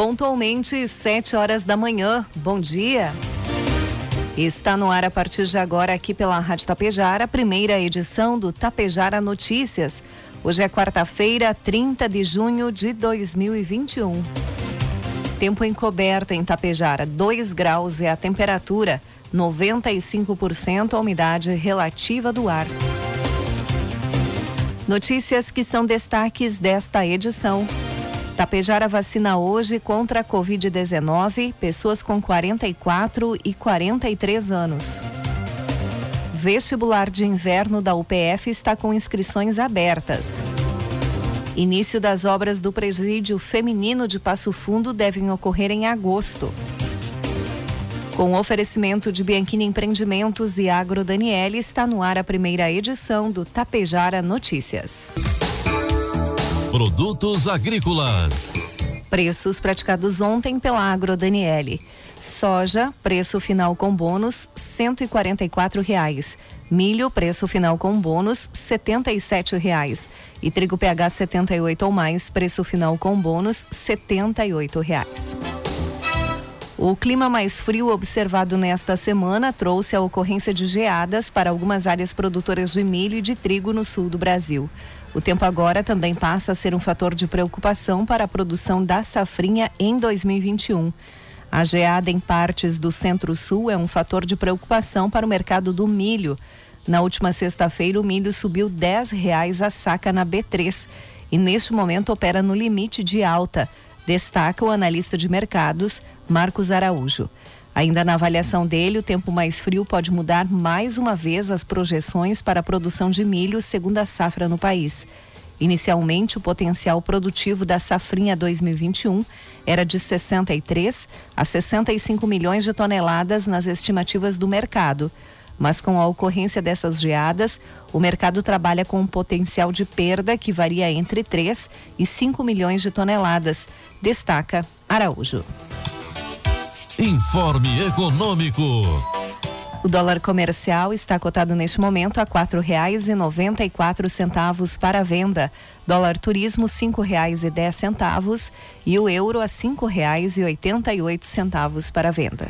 Pontualmente, 7 horas da manhã. Bom dia. Está no ar a partir de agora aqui pela Rádio Tapejara, a primeira edição do Tapejara Notícias. Hoje é quarta-feira, 30 de junho de 2021. Tempo encoberto em Tapejara, 2 graus é a temperatura, 95% a umidade relativa do ar. Notícias que são destaques desta edição. Tapejara vacina hoje contra a Covid-19 pessoas com 44 e 43 anos. Vestibular de inverno da UPF está com inscrições abertas. Início das obras do presídio feminino de Passo Fundo devem ocorrer em agosto. Com oferecimento de Bianchini Empreendimentos e Agro Daniele, está no ar a primeira edição do Tapejara Notícias. Produtos agrícolas. Preços praticados ontem pela Agro Daniele. Soja, preço final com bônus, 144 reais. Milho, preço final com bônus, 77 reais. E trigo PH 78 ou mais, preço final com bônus, 78 reais. O clima mais frio observado nesta semana trouxe a ocorrência de geadas para algumas áreas produtoras de milho e de trigo no sul do Brasil. O tempo agora também passa a ser um fator de preocupação para a produção da safrinha em 2021. A geada em partes do centro-sul é um fator de preocupação para o mercado do milho. Na última sexta-feira, o milho subiu 10 reais a saca na B3 e neste momento opera no limite de alta, destaca o analista de mercados Marcos Araújo. Ainda na avaliação dele, o tempo mais frio pode mudar mais uma vez as projeções para a produção de milho segundo a safra no país. Inicialmente, o potencial produtivo da safrinha 2021 era de 63 a 65 milhões de toneladas nas estimativas do mercado. Mas com a ocorrência dessas geadas, o mercado trabalha com um potencial de perda que varia entre 3 e 5 milhões de toneladas, destaca Araújo. Informe Econômico. O dólar comercial está cotado neste momento a quatro reais e noventa e quatro centavos para venda. Dólar turismo cinco reais e dez centavos e o euro a cinco reais e oitenta e oito centavos para venda.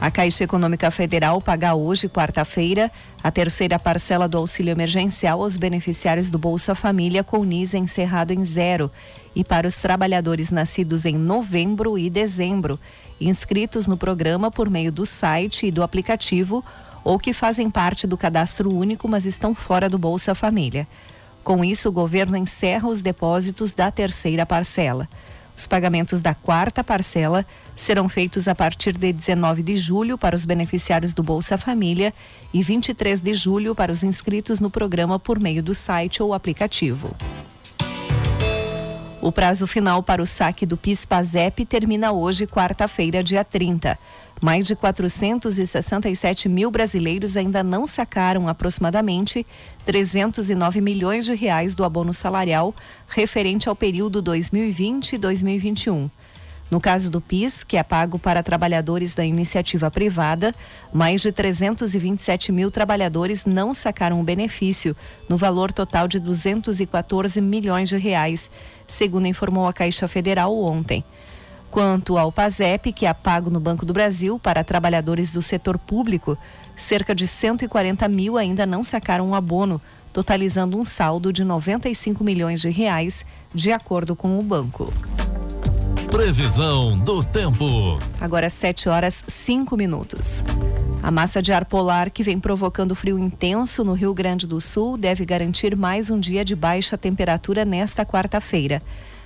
A Caixa Econômica Federal paga hoje, quarta-feira, a terceira parcela do auxílio emergencial aos beneficiários do Bolsa Família com NIS encerrado em zero e para os trabalhadores nascidos em novembro e dezembro, inscritos no programa por meio do site e do aplicativo ou que fazem parte do cadastro único, mas estão fora do Bolsa Família. Com isso, o governo encerra os depósitos da terceira parcela. Os pagamentos da quarta parcela serão feitos a partir de 19 de julho para os beneficiários do Bolsa Família e 23 de julho para os inscritos no programa por meio do site ou aplicativo. O prazo final para o saque do PIS/PASEP termina hoje, quarta-feira, dia 30. Mais de 467 mil brasileiros ainda não sacaram aproximadamente 309 milhões de reais do abono salarial referente ao período 2020 2021. No caso do PIS, que é pago para trabalhadores da iniciativa privada, mais de 327 mil trabalhadores não sacaram o benefício, no valor total de 214 milhões de reais, segundo informou a Caixa Federal ontem. Quanto ao PASEP, que é pago no Banco do Brasil para trabalhadores do setor público, cerca de 140 mil ainda não sacaram o abono, totalizando um saldo de 95 milhões de reais, de acordo com o banco. Previsão do tempo. Agora 7 horas 5 minutos. A massa de ar polar que vem provocando frio intenso no Rio Grande do Sul deve garantir mais um dia de baixa temperatura nesta quarta-feira.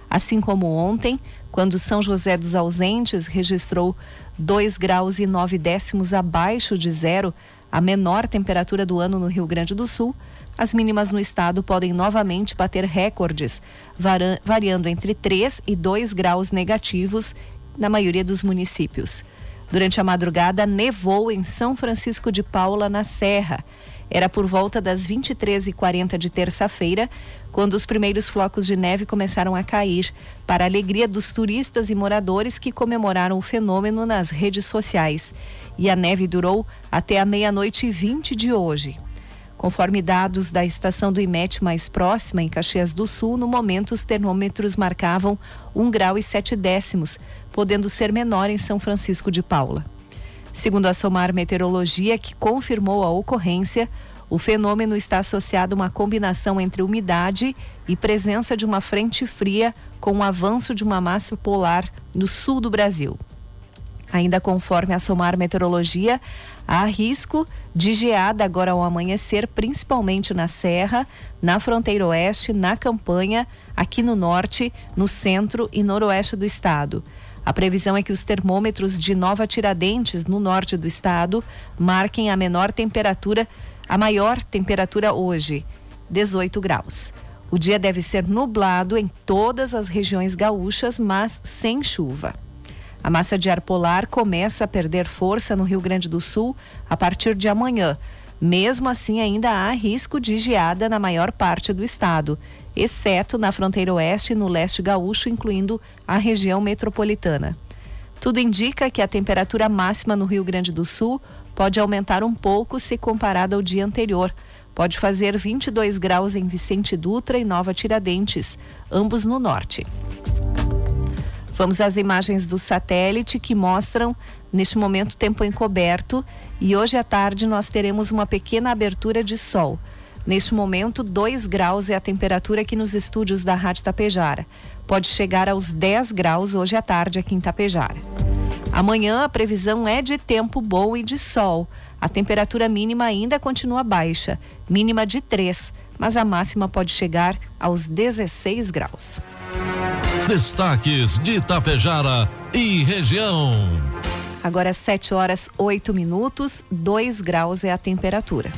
Assim como ontem, quando São José dos Ausentes registrou 2 graus e 9 décimos abaixo de zero, a menor temperatura do ano no Rio Grande do Sul, as mínimas no estado podem novamente bater recordes, variando entre 3 e 2 graus negativos na maioria dos municípios. Durante a madrugada, nevou em São Francisco de Paula, na Serra. Era por volta das 23h40 de terça-feira, quando os primeiros flocos de neve começaram a cair, para a alegria dos turistas e moradores que comemoraram o fenômeno nas redes sociais. E a neve durou até a meia-noite e 20 de hoje. Conforme dados da estação do IMET mais próxima, em Caxias do Sul, no momento os termômetros marcavam 1 grau e 7 décimos, podendo ser menor em São Francisco de Paula. Segundo a Somar Meteorologia, que confirmou a ocorrência, o fenômeno está associado a uma combinação entre umidade e presença de uma frente fria com o avanço de uma massa polar no sul do Brasil. Ainda conforme a Somar Meteorologia, há risco de geada agora ao amanhecer, principalmente na Serra, na fronteira oeste, na campanha, aqui no norte, no centro e noroeste do estado. A previsão é que os termômetros de Nova Tiradentes, no norte do estado, marquem a menor temperatura, a maior temperatura hoje, 18 graus. O dia deve ser nublado em todas as regiões gaúchas, mas sem chuva. A massa de ar polar começa a perder força no Rio Grande do Sul a partir de amanhã. Mesmo assim, ainda há risco de geada na maior parte do estado, exceto na fronteira oeste e no leste gaúcho, incluindo a região metropolitana. Tudo indica que a temperatura máxima no Rio Grande do Sul pode aumentar um pouco se comparada ao dia anterior. Pode fazer 22 graus em Vicente Dutra e Nova Tiradentes, ambos no norte. Vamos às imagens do satélite que mostram neste momento tempo encoberto e hoje à tarde nós teremos uma pequena abertura de sol. Neste momento, 2 graus é a temperatura aqui nos estúdios da Rádio Tapejara. Pode chegar aos 10 graus hoje à tarde aqui em Tapejara. Amanhã a previsão é de tempo bom e de sol. A temperatura mínima ainda continua baixa, mínima de 3, mas a máxima pode chegar aos 16 graus. Destaques de Itapejara e região. Agora 7 horas 8 minutos, 2 graus é a temperatura.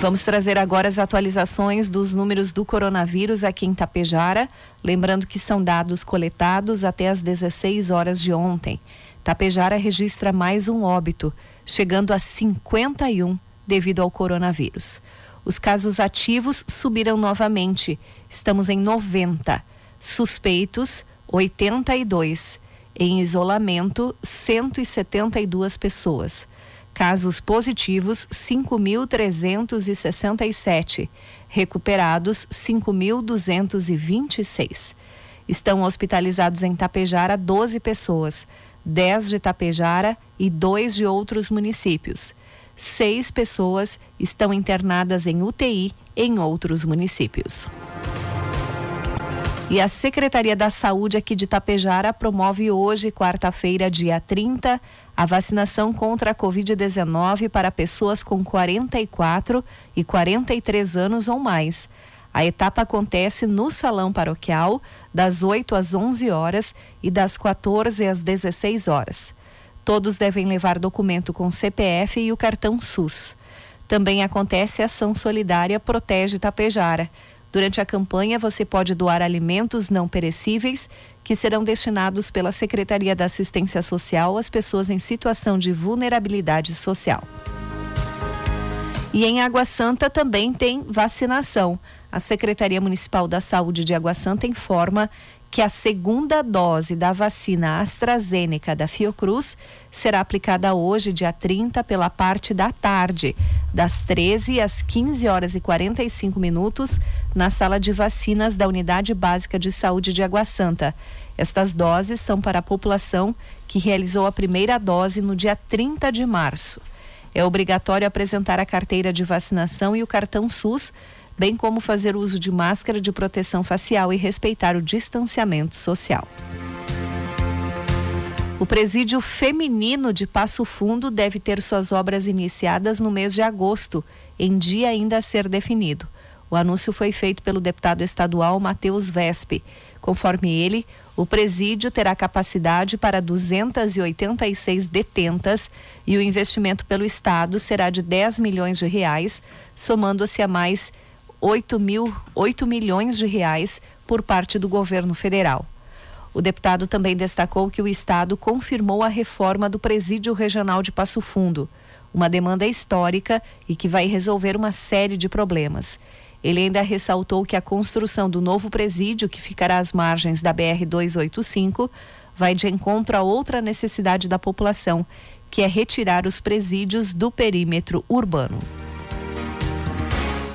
Vamos trazer agora as atualizações dos números do coronavírus aqui em Tapejara. Lembrando que são dados coletados até as 16 horas de ontem. Tapejara registra mais um óbito, chegando a 51 devido ao coronavírus. Os casos ativos subiram novamente. Estamos em 90. Suspeitos, 82. Em isolamento, 172 pessoas. Casos positivos, 5.367. Recuperados, 5.226. Estão hospitalizados em Tapejara 12 pessoas, 10 de Tapejara e 2 de outros municípios seis pessoas estão internadas em UTI em outros municípios. E a Secretaria da Saúde aqui de Tapejara promove hoje, quarta-feira, dia 30, a vacinação contra a Covid-19 para pessoas com 44 e 43 anos ou mais. A etapa acontece no Salão Paroquial, das 8 às 11 horas e das 14 às 16 horas. Todos devem levar documento com CPF e o cartão SUS. Também acontece a ação solidária Protege Tapejara. Durante a campanha, você pode doar alimentos não perecíveis que serão destinados pela Secretaria da Assistência Social às pessoas em situação de vulnerabilidade social. E em Água Santa também tem vacinação. A Secretaria Municipal da Saúde de Água Santa informa que a segunda dose da vacina AstraZeneca da Fiocruz será aplicada hoje, dia 30, pela parte da tarde, das 13 às 15 horas e 45 minutos, na sala de vacinas da Unidade Básica de Saúde de Água Santa. Estas doses são para a população que realizou a primeira dose no dia 30 de março. É obrigatório apresentar a carteira de vacinação e o cartão SUS bem como fazer uso de máscara de proteção facial e respeitar o distanciamento social. O presídio feminino de Passo Fundo deve ter suas obras iniciadas no mês de agosto, em dia ainda a ser definido. O anúncio foi feito pelo deputado estadual Matheus Vespe. Conforme ele, o presídio terá capacidade para 286 detentas e o investimento pelo Estado será de 10 milhões de reais, somando-se a mais 8, mil, 8 milhões de reais por parte do governo federal. O deputado também destacou que o Estado confirmou a reforma do Presídio Regional de Passo Fundo, uma demanda histórica e que vai resolver uma série de problemas. Ele ainda ressaltou que a construção do novo presídio, que ficará às margens da BR-285, vai de encontro a outra necessidade da população, que é retirar os presídios do perímetro urbano.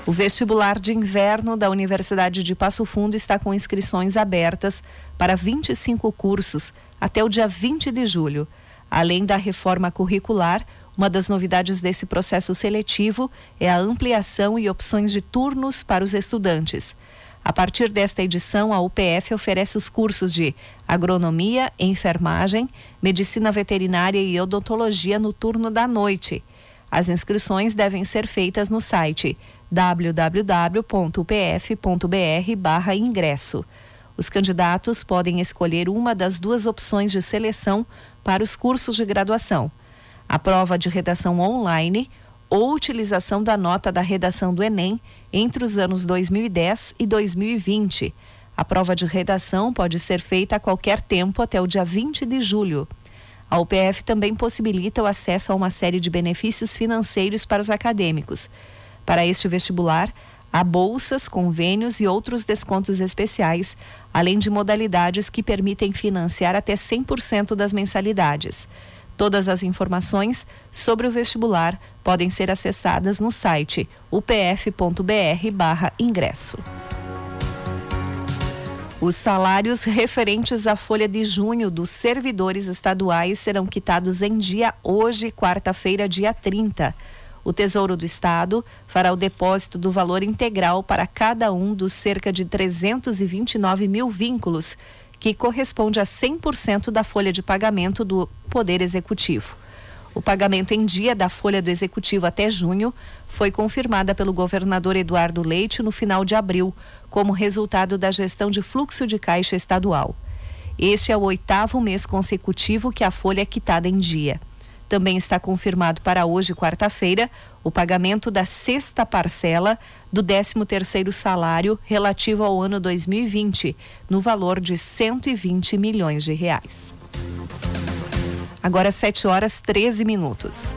O vestibular de inverno da Universidade de Passo Fundo está com inscrições abertas para 25 cursos até o dia 20 de julho. Além da reforma curricular, uma das novidades desse processo seletivo é a ampliação e opções de turnos para os estudantes. A partir desta edição, a UPF oferece os cursos de agronomia, enfermagem, medicina veterinária e odontologia no turno da noite. As inscrições devem ser feitas no site www.upf.br/ingresso. Os candidatos podem escolher uma das duas opções de seleção para os cursos de graduação: a prova de redação online ou utilização da nota da redação do Enem entre os anos 2010 e 2020. A prova de redação pode ser feita a qualquer tempo até o dia 20 de julho. A UPF também possibilita o acesso a uma série de benefícios financeiros para os acadêmicos para este vestibular, há bolsas, convênios e outros descontos especiais, além de modalidades que permitem financiar até 100% das mensalidades. Todas as informações sobre o vestibular podem ser acessadas no site upf.br/ingresso. Os salários referentes à folha de junho dos servidores estaduais serão quitados em dia hoje, quarta-feira, dia 30. O Tesouro do Estado fará o depósito do valor integral para cada um dos cerca de 329 mil vínculos, que corresponde a 100% da folha de pagamento do Poder Executivo. O pagamento em dia da folha do Executivo até junho foi confirmada pelo governador Eduardo Leite no final de abril, como resultado da gestão de fluxo de caixa estadual. Este é o oitavo mês consecutivo que a folha é quitada em dia. Também está confirmado para hoje, quarta-feira, o pagamento da sexta parcela do 13º salário relativo ao ano 2020, no valor de 120 milhões de reais. Agora 7 horas 13 minutos.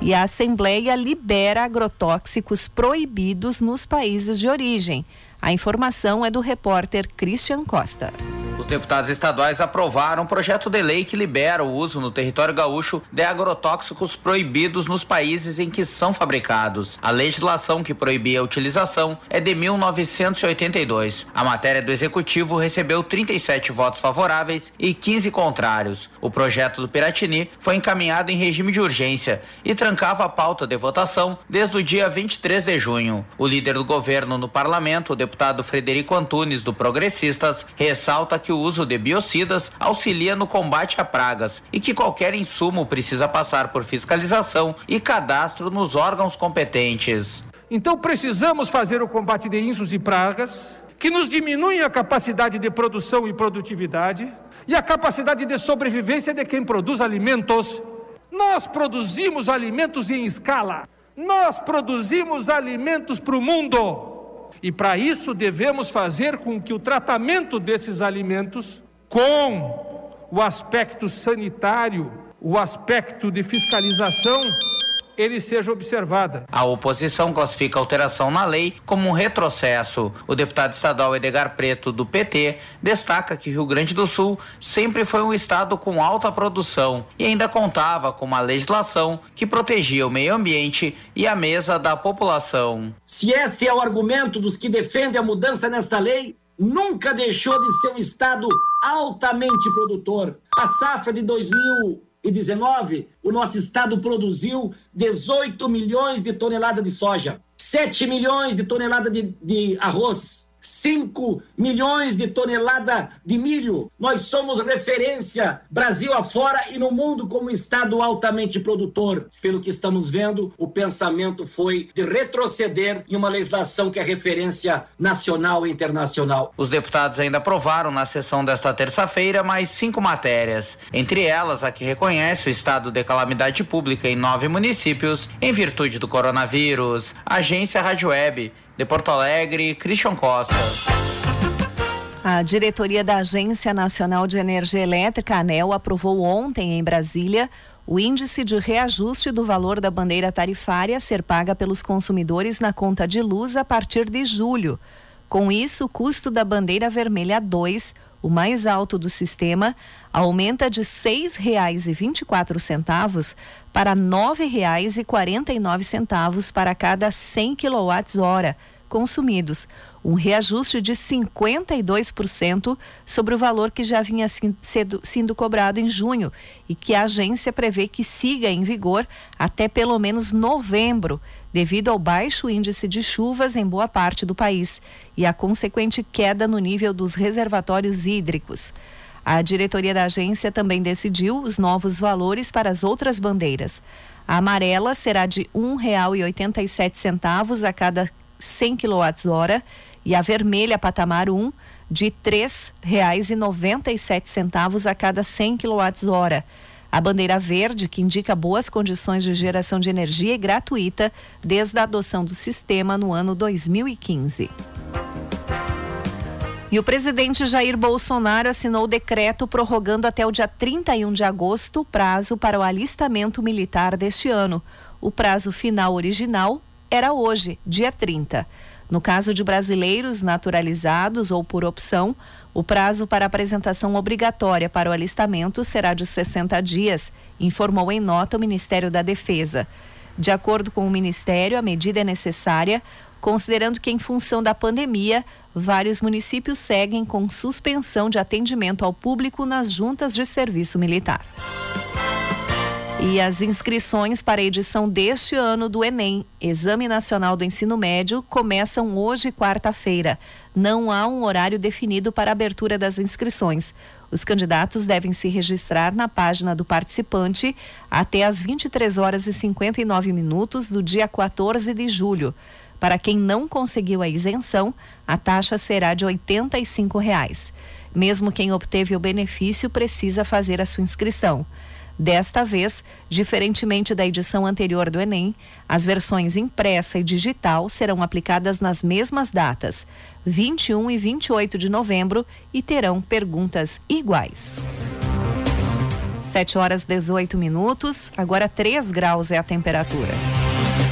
E a Assembleia libera agrotóxicos proibidos nos países de origem. A informação é do repórter Christian Costa. Os deputados estaduais aprovaram um projeto de lei que libera o uso no território gaúcho de agrotóxicos proibidos nos países em que são fabricados. A legislação que proibia a utilização é de 1982. A matéria do executivo recebeu 37 votos favoráveis e 15 contrários. O projeto do Piratini foi encaminhado em regime de urgência e trancava a pauta de votação desde o dia 23 de junho. O líder do governo no parlamento, o deputado Frederico Antunes, do Progressistas, ressalta que que o uso de biocidas auxilia no combate a pragas e que qualquer insumo precisa passar por fiscalização e cadastro nos órgãos competentes. Então precisamos fazer o combate de insumos e pragas que nos diminuem a capacidade de produção e produtividade e a capacidade de sobrevivência de quem produz alimentos. Nós produzimos alimentos em escala. Nós produzimos alimentos para o mundo. E para isso devemos fazer com que o tratamento desses alimentos, com o aspecto sanitário, o aspecto de fiscalização, ele seja observada. A oposição classifica a alteração na lei como um retrocesso. O deputado estadual Edgar Preto, do PT, destaca que Rio Grande do Sul sempre foi um estado com alta produção e ainda contava com uma legislação que protegia o meio ambiente e a mesa da população. Se este é o argumento dos que defendem a mudança nesta lei, nunca deixou de ser um estado altamente produtor. A safra de 2000 2019, o nosso estado produziu 18 milhões de toneladas de soja, 7 milhões de toneladas de, de arroz, 5 milhões de toneladas de milho. Nós somos referência Brasil afora e no mundo como estado altamente produtor. Pelo que estamos vendo, o pensamento foi de retroceder em uma legislação que é referência nacional e internacional. Os deputados ainda aprovaram na sessão desta terça-feira mais cinco matérias, entre elas a que reconhece o estado de calamidade pública em nove municípios em virtude do coronavírus. Agência Rádio Web de Porto Alegre, Christian Costa. A diretoria da Agência Nacional de Energia Elétrica, ANEL, aprovou ontem em Brasília o índice de reajuste do valor da bandeira tarifária a ser paga pelos consumidores na conta de luz a partir de julho. Com isso, o custo da bandeira vermelha 2, o mais alto do sistema, aumenta de R$ 6,24 para R$ 9,49 para cada 100 kWh consumidos, um reajuste de 52% sobre o valor que já vinha sido, sendo cobrado em junho e que a agência prevê que siga em vigor até pelo menos novembro, devido ao baixo índice de chuvas em boa parte do país e a consequente queda no nível dos reservatórios hídricos. A diretoria da agência também decidiu os novos valores para as outras bandeiras. A amarela será de R$ 1,87 a cada 100 kWh e a vermelha patamar 1 de R$ 3,97 a cada 100 kWh. A bandeira verde, que indica boas condições de geração de energia, é gratuita desde a adoção do sistema no ano 2015. E o presidente Jair Bolsonaro assinou o decreto prorrogando até o dia 31 de agosto o prazo para o alistamento militar deste ano. O prazo final original era hoje, dia 30. No caso de brasileiros naturalizados ou por opção, o prazo para apresentação obrigatória para o alistamento será de 60 dias, informou em nota o Ministério da Defesa. De acordo com o Ministério, a medida é necessária, considerando que, em função da pandemia, vários municípios seguem com suspensão de atendimento ao público nas juntas de serviço militar. E as inscrições para a edição deste ano do Enem, Exame Nacional do Ensino Médio, começam hoje, quarta-feira. Não há um horário definido para a abertura das inscrições. Os candidatos devem se registrar na página do participante até às 23 horas e 59 minutos do dia 14 de julho. Para quem não conseguiu a isenção, a taxa será de 85 reais. Mesmo quem obteve o benefício precisa fazer a sua inscrição. Desta vez, diferentemente da edição anterior do Enem, as versões impressa e digital serão aplicadas nas mesmas datas, 21 e 28 de novembro, e terão perguntas iguais. 7 horas 18 minutos, agora 3 graus é a temperatura.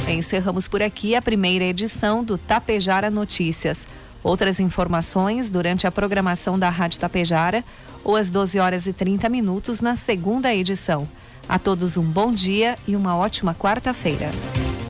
Encerramos por aqui a primeira edição do Tapejara Notícias. Outras informações durante a programação da Rádio Tapejara ou às 12 horas e 30 minutos na segunda edição. A todos um bom dia e uma ótima quarta-feira.